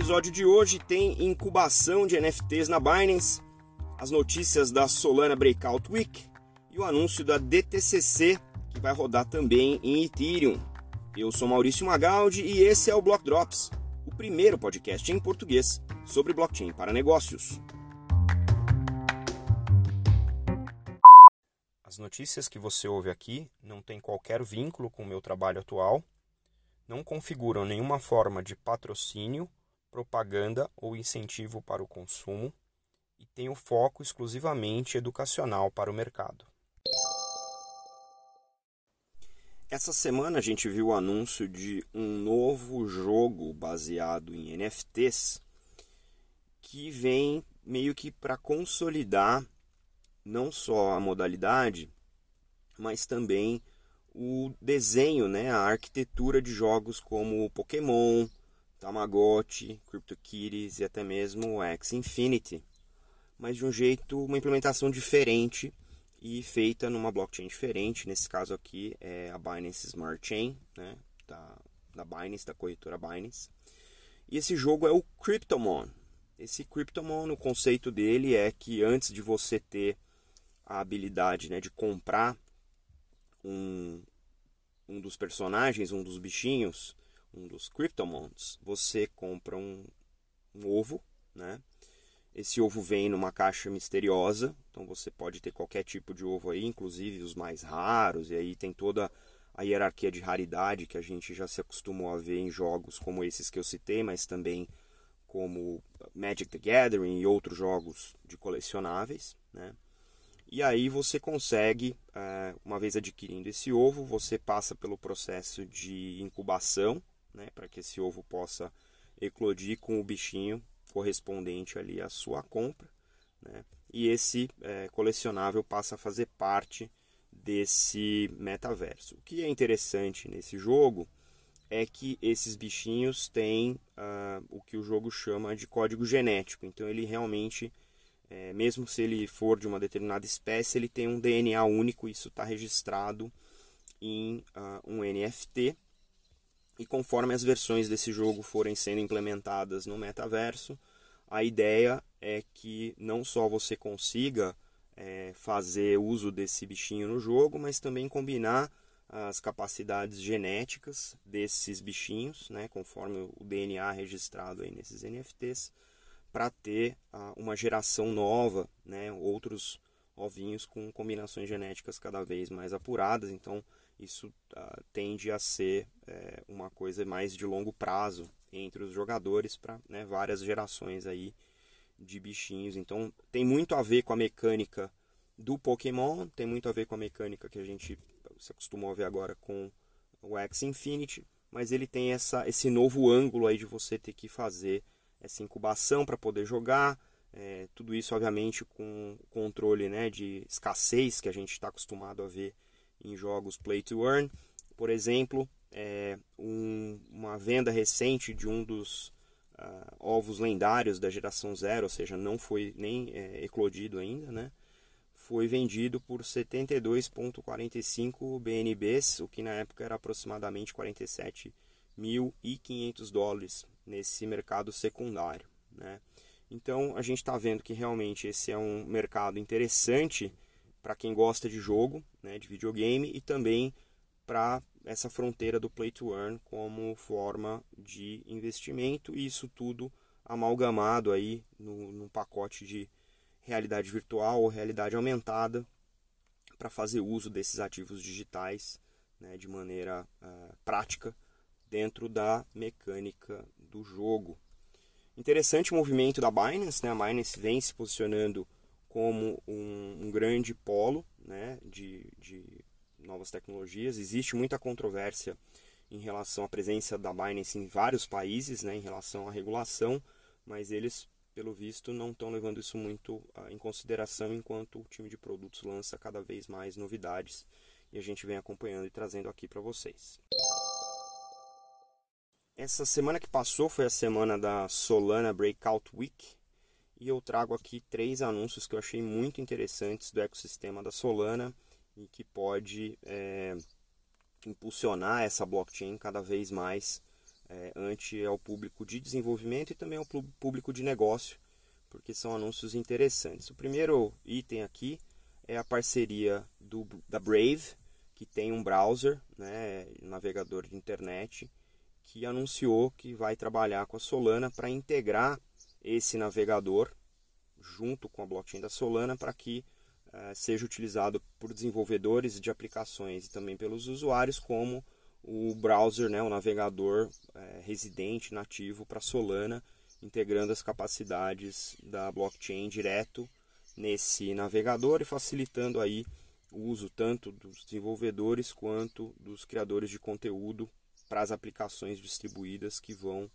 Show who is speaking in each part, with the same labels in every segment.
Speaker 1: episódio de hoje tem incubação de NFTs na Binance, as notícias da Solana Breakout Week e o anúncio da DTCC, que vai rodar também em Ethereum. Eu sou Maurício Magaldi e esse é o Block Drops, o primeiro podcast em português sobre blockchain para negócios. As notícias que você ouve aqui não têm qualquer vínculo com o meu trabalho atual, não configuram nenhuma forma de patrocínio, propaganda ou incentivo para o consumo e têm o foco exclusivamente educacional para o mercado. Essa semana a gente viu o anúncio de um novo jogo baseado em NFTs que vem meio que para consolidar não só a modalidade, mas também o desenho, né, a arquitetura de jogos como Pokémon, Tamagotchi, CryptoKitties e até mesmo o X Infinity, mas de um jeito, uma implementação diferente e feita numa blockchain diferente. Nesse caso aqui é a Binance Smart Chain, né, da, da Binance, da corretora Binance. E esse jogo é o Cryptomon. Esse Cryptomon, o conceito dele é que antes de você ter a habilidade né, de comprar um, um dos personagens, um dos bichinhos, um dos Cryptomons, você compra um, um ovo, né? Esse ovo vem numa caixa misteriosa, então você pode ter qualquer tipo de ovo aí, inclusive os mais raros, e aí tem toda a hierarquia de raridade que a gente já se acostumou a ver em jogos como esses que eu citei, mas também como Magic the Gathering e outros jogos de colecionáveis, né? E aí você consegue, é, uma vez adquirindo esse ovo, você passa pelo processo de incubação, né, para que esse ovo possa eclodir com o bichinho correspondente ali à sua compra. Né, e esse é, colecionável passa a fazer parte desse metaverso. O que é interessante nesse jogo é que esses bichinhos têm uh, o que o jogo chama de código genético. Então ele realmente é, mesmo se ele for de uma determinada espécie, ele tem um DNA único, isso está registrado em uh, um NFT. E conforme as versões desse jogo forem sendo implementadas no metaverso, a ideia é que não só você consiga é, fazer uso desse bichinho no jogo, mas também combinar as capacidades genéticas desses bichinhos, né, conforme o DNA registrado aí nesses NFTs, para ter uh, uma geração nova, né, outros ovinhos com combinações genéticas cada vez mais apuradas. Então, isso uh, tende a ser é, uma coisa mais de longo prazo entre os jogadores para né, várias gerações aí de bichinhos. Então, tem muito a ver com a mecânica do Pokémon, tem muito a ver com a mecânica que a gente se acostumou a ver agora com o X Infinity, mas ele tem essa, esse novo ângulo aí de você ter que fazer essa incubação para poder jogar. É, tudo isso, obviamente, com controle né, de escassez que a gente está acostumado a ver em jogos play to earn. Por exemplo, é, um, uma venda recente de um dos uh, ovos lendários da geração zero, ou seja, não foi nem é, eclodido ainda, né? foi vendido por 72,45 BNBs, o que na época era aproximadamente 47.500 dólares nesse mercado secundário. Né? Então a gente está vendo que realmente esse é um mercado interessante para quem gosta de jogo, né, de videogame e também para essa fronteira do play to earn como forma de investimento e isso tudo amalgamado aí no, no pacote de realidade virtual ou realidade aumentada para fazer uso desses ativos digitais né, de maneira uh, prática dentro da mecânica do jogo. Interessante o movimento da Binance, né? a Binance vem se posicionando como um, um grande polo né? de, de novas tecnologias. Existe muita controvérsia em relação à presença da Binance em vários países, né? em relação à regulação, mas eles, pelo visto, não estão levando isso muito uh, em consideração enquanto o time de produtos lança cada vez mais novidades e a gente vem acompanhando e trazendo aqui para vocês. Essa semana que passou foi a semana da Solana Breakout Week e eu trago aqui três anúncios que eu achei muito interessantes do ecossistema da Solana e que pode é, impulsionar essa blockchain cada vez mais é, ante ao público de desenvolvimento e também ao público de negócio, porque são anúncios interessantes. O primeiro item aqui é a parceria do, da Brave, que tem um browser, né, navegador de internet, que anunciou que vai trabalhar com a Solana para integrar esse navegador junto com a blockchain da Solana para que seja utilizado por desenvolvedores de aplicações e também pelos usuários como o browser, né, o navegador uh, residente nativo para Solana, integrando as capacidades da blockchain direto nesse navegador e facilitando aí o uso tanto dos desenvolvedores quanto dos criadores de conteúdo para as aplicações distribuídas que vão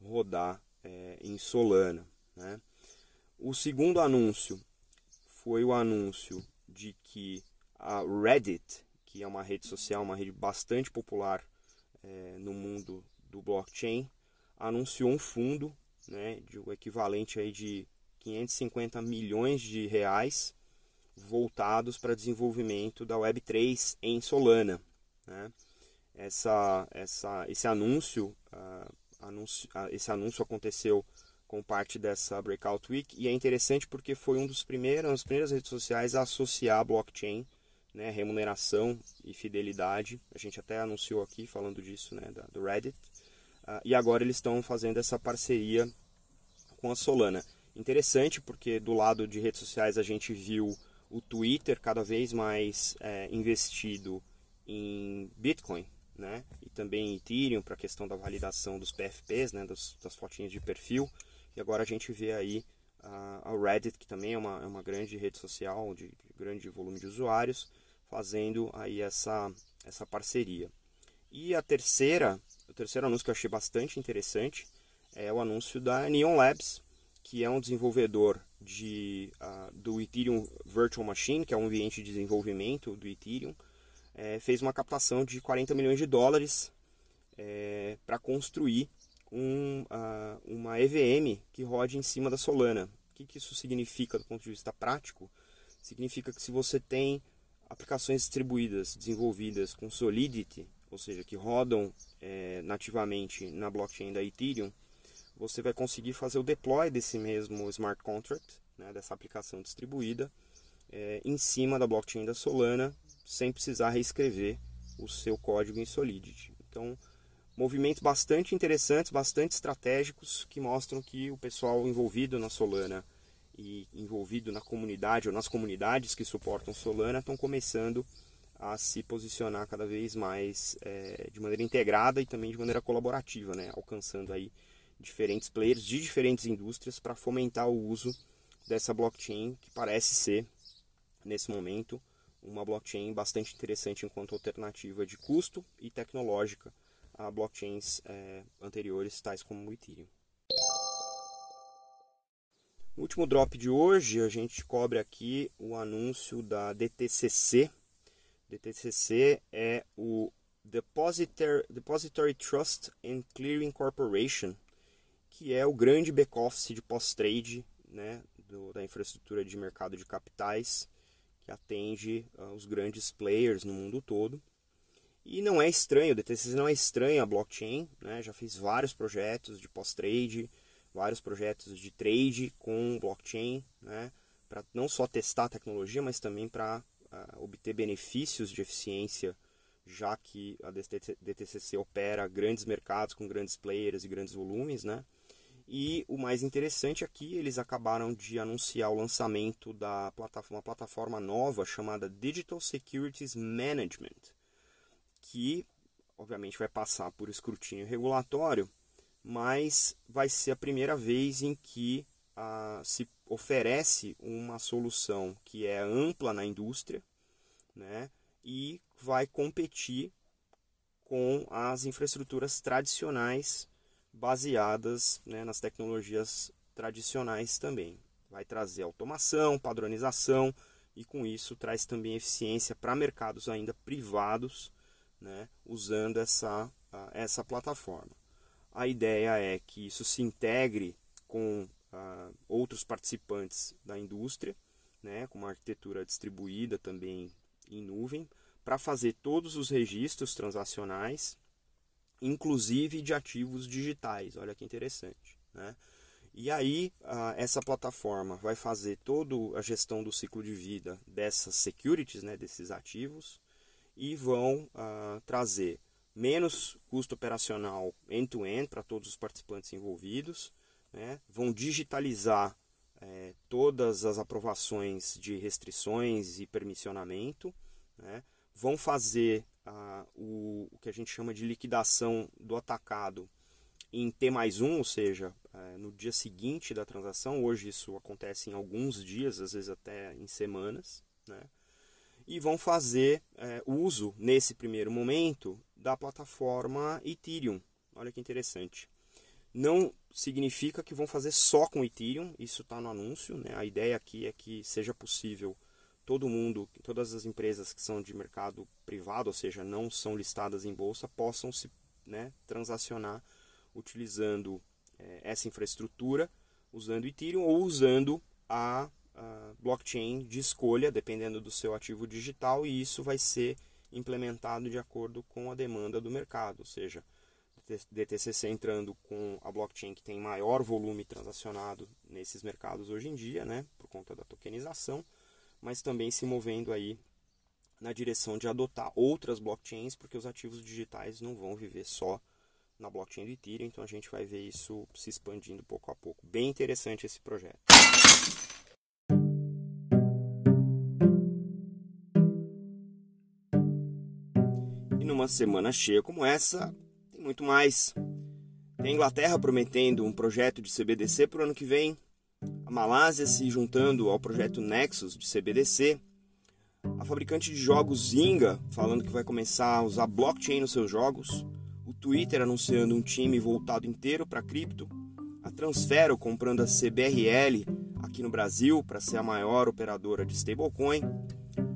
Speaker 1: rodar é, em Solana. Né? O segundo anúncio foi o anúncio de que a Reddit, que é uma rede social, uma rede bastante popular é, no mundo do blockchain, anunciou um fundo né, de o equivalente aí de 550 milhões de reais voltados para desenvolvimento da Web3 em Solana. Né? Essa, essa, esse anúncio, uh, anúncio uh, esse anúncio aconteceu com parte dessa Breakout Week e é interessante porque foi um dos primeiros, uma das primeiras redes sociais a associar blockchain, né, remuneração e fidelidade. A gente até anunciou aqui falando disso, né, do Reddit. Uh, e agora eles estão fazendo essa parceria com a Solana. Interessante porque do lado de redes sociais a gente viu o Twitter cada vez mais é, investido em Bitcoin, né? E também em Ethereum para a questão da validação dos PFPs, né? Das, das fotinhas de perfil. E agora a gente vê aí a, Reddit, que também é uma, é uma grande rede social de, de grande volume de usuários, fazendo aí essa, essa parceria. E a terceira, o terceiro anúncio que eu achei bastante interessante é o anúncio da Neon Labs, que é um desenvolvedor de, uh, do Ethereum Virtual Machine, que é um ambiente de desenvolvimento do Ethereum, é, fez uma captação de 40 milhões de dólares é, para construir um, uh, uma EVM que rode em cima da Solana. O que, que isso significa do ponto de vista prático? Significa que se você tem aplicações distribuídas, desenvolvidas com Solidity, ou seja, que rodam é, nativamente na blockchain da Ethereum, você vai conseguir fazer o deploy desse mesmo smart contract, né, dessa aplicação distribuída, é, em cima da blockchain da Solana, sem precisar reescrever o seu código em Solidity. Então, movimentos bastante interessantes, bastante estratégicos, que mostram que o pessoal envolvido na Solana e envolvido na comunidade ou nas comunidades que suportam Solana estão começando a se posicionar cada vez mais é, de maneira integrada e também de maneira colaborativa, né? alcançando aí diferentes players de diferentes indústrias para fomentar o uso dessa blockchain que parece ser, nesse momento, uma blockchain bastante interessante enquanto alternativa de custo e tecnológica a blockchains é, anteriores, tais como o Ethereum. No último drop de hoje, a gente cobre aqui o anúncio da DTCC. DTCC é o Depository, Depository Trust and Clearing Corporation, que é o grande back-office de post-trade né, da infraestrutura de mercado de capitais, que atende uh, os grandes players no mundo todo. E não é estranho, o DTCC não é estranho a blockchain, né, já fiz vários projetos de post-trade, vários projetos de trade com blockchain, né, para não só testar a tecnologia, mas também para uh, obter benefícios de eficiência já que a DTCC opera grandes mercados com grandes players e grandes volumes, né? E o mais interessante aqui, eles acabaram de anunciar o lançamento da plataforma, uma plataforma nova chamada Digital Securities Management, que obviamente vai passar por escrutínio regulatório, mas vai ser a primeira vez em que ah, se oferece uma solução que é ampla na indústria né, e vai competir com as infraestruturas tradicionais baseadas né, nas tecnologias tradicionais também. Vai trazer automação, padronização e com isso traz também eficiência para mercados ainda privados, né, usando essa, essa plataforma. A ideia é que isso se integre com outros participantes da indústria, né, com uma arquitetura distribuída também em nuvem, para fazer todos os registros transacionais inclusive de ativos digitais. Olha que interessante. Né? E aí, essa plataforma vai fazer toda a gestão do ciclo de vida dessas securities, né, desses ativos, e vão uh, trazer menos custo operacional end-to-end para todos os participantes envolvidos, né, vão digitalizar é, todas as aprovaçõs de restrições e permissionamento, né, vão fazer uh, o, o que a gente chama de liquidação do atacado em T mais um, ou seja, é, no dia seguinte da transação. Hoje isso acontece em alguns dias, às vezes até em semanas. Né? E vão fazer é, uso, nesse primeiro momento, da plataforma Ethereum. Olha que interessante. Não significa que vão fazer só com Ethereum, isso está no anúncio. Né? A ideia aqui é que seja possível todo mundo, todas as empresas que são de mercado privado, ou seja, não são listadas em bolsa, possam se né, transacionar utilizando é, essa infraestrutura, usando Ethereum ou usando a, blockchain de escolha, dependendo do seu ativo digital, e isso vai ser implementado de acordo com a demanda do mercado, ou seja, DTCC entrando com a blockchain que tem maior volume transacionado nesses mercados hoje em dia, né, por conta da tokenização, mas também se movendo aí na direção de adotar outras blockchains, porque os ativos digitais não vão viver só na blockchain do Ethereum, então a gente vai ver isso se expandindo pouco a pouco. Bem interessante esse projeto. E numa semana cheia como essa, tem muito mais. Tem a Inglaterra prometendo um projeto de CBDC para o ano que vem, a Malásia se juntando ao projeto Nexus de CBDC, a fabricante de jogos Zynga falando que vai começar a usar blockchain nos seus jogos, o Twitter anunciando um time voltado inteiro para cripto, a Transfero comprando a CBRL aqui no Brasil para ser a maior operadora de stablecoin,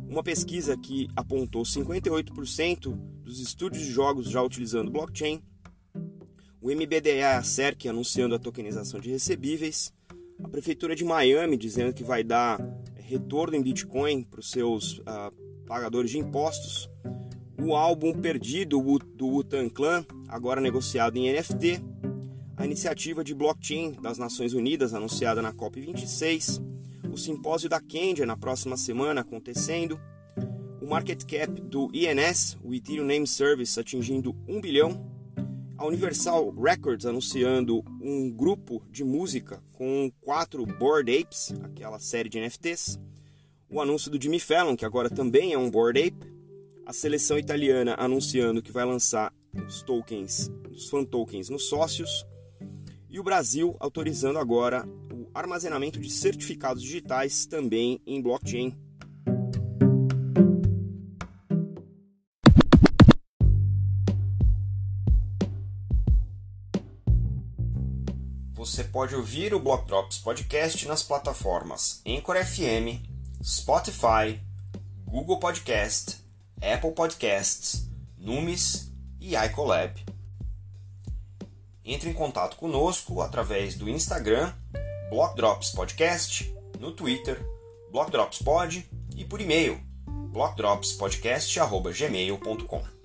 Speaker 1: uma pesquisa que apontou 58% dos estúdios de jogos já utilizando blockchain, o MBDA e a CERC anunciando a tokenização de recebíveis, a Prefeitura de Miami dizendo que vai dar retorno em Bitcoin para os seus uh, pagadores de impostos, o álbum perdido do Wutan Clan, agora negociado em NFT, a iniciativa de blockchain das Nações Unidas anunciada na COP26, o simpósio da Kendia na próxima semana acontecendo, o market cap do INS, o Ethereum Name Service, atingindo 1 bilhão, a Universal Records anunciando um grupo de música com quatro Bored Apes, aquela série de NFTs, o anúncio do Jimmy Fallon, que agora também é um Bored Ape, a seleção italiana anunciando que vai lançar os tokens, os fan tokens nos sócios, e o Brasil autorizando agora armazenamento de certificados digitais também em blockchain. Você pode ouvir o Block Drops Podcast nas plataformas Anchor FM, Spotify, Google Podcast Apple Podcasts, Numis e iColab. Entre em contato conosco através do Instagram, Block Drops Podcast, no Twitter, Block Drops Pod e por e-mail, blockdropspodcast.gmail.com.